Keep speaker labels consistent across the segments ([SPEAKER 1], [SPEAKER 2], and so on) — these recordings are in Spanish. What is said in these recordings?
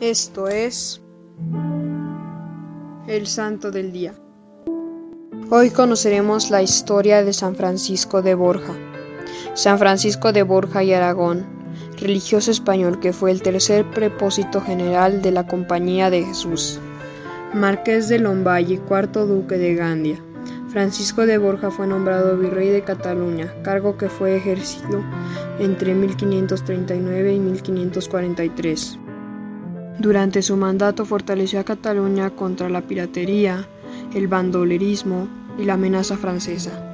[SPEAKER 1] Esto es el Santo del Día. Hoy conoceremos la historia de San Francisco de Borja. San Francisco de Borja y Aragón, religioso español que fue el tercer prepósito general de la Compañía de Jesús. Marqués de Lomballe, cuarto duque de Gandia. Francisco de Borja fue nombrado virrey de Cataluña, cargo que fue ejercido entre 1539 y 1543. Durante su mandato fortaleció a Cataluña contra la piratería, el bandolerismo y la amenaza francesa.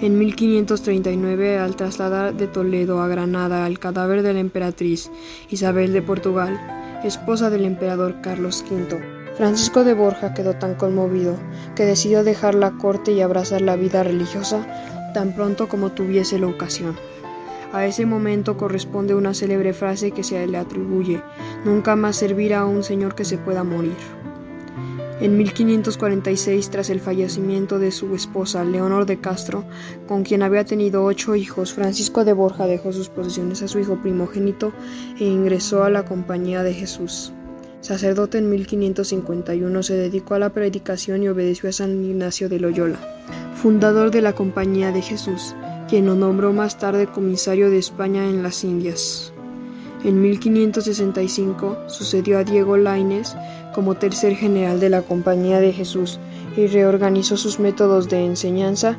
[SPEAKER 1] En 1539, al trasladar de Toledo a Granada el cadáver de la emperatriz Isabel de Portugal, esposa del emperador Carlos V, Francisco de Borja quedó tan conmovido que decidió dejar la corte y abrazar la vida religiosa tan pronto como tuviese la ocasión. A ese momento corresponde una célebre frase que se le atribuye, nunca más servir a un señor que se pueda morir. En 1546, tras el fallecimiento de su esposa Leonor de Castro, con quien había tenido ocho hijos, Francisco de Borja dejó sus posesiones a su hijo primogénito e ingresó a la Compañía de Jesús. Sacerdote en 1551, se dedicó a la predicación y obedeció a San Ignacio de Loyola, fundador de la Compañía de Jesús, quien lo nombró más tarde comisario de España en las Indias. En 1565 sucedió a Diego Lainez como tercer general de la Compañía de Jesús y reorganizó sus métodos de enseñanza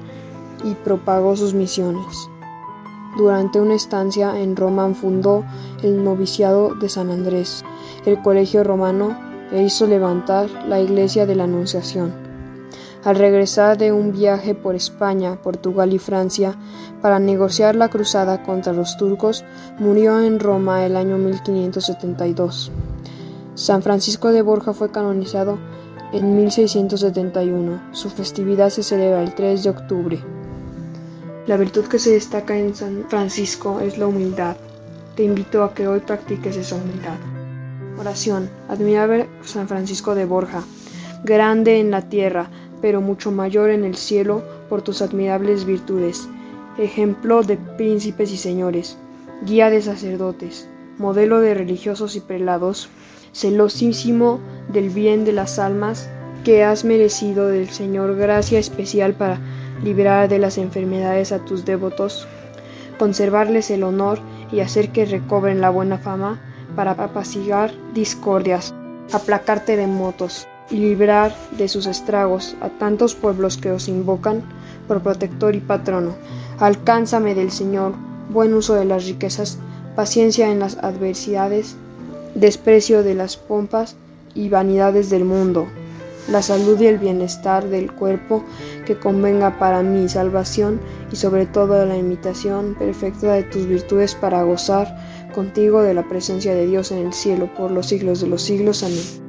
[SPEAKER 1] y propagó sus misiones. Durante una estancia en Roma fundó el noviciado de San Andrés, el colegio romano e hizo levantar la iglesia de la Anunciación. Al regresar de un viaje por España, Portugal y Francia para negociar la cruzada contra los turcos, murió en Roma el año 1572. San Francisco de Borja fue canonizado en 1671. Su festividad se celebra el 3 de octubre. La virtud que se destaca en San Francisco es la humildad. Te invito a que hoy practiques esa humildad. Oración. Admirable San Francisco de Borja, grande en la tierra, pero mucho mayor en el cielo por tus admirables virtudes. Ejemplo de príncipes y señores, guía de sacerdotes, modelo de religiosos y prelados, celosísimo del bien de las almas, que has merecido del Señor gracia especial para librar de las enfermedades a tus devotos, conservarles el honor y hacer que recobren la buena fama para apaciguar discordias, aplacar terremotos y librar de sus estragos a tantos pueblos que os invocan por protector y patrono. Alcánzame del Señor buen uso de las riquezas, paciencia en las adversidades, desprecio de las pompas y vanidades del mundo, la salud y el bienestar del cuerpo que convenga para mi salvación y sobre todo la imitación perfecta de tus virtudes para gozar contigo de la presencia de Dios en el cielo por los siglos de los siglos. Amén.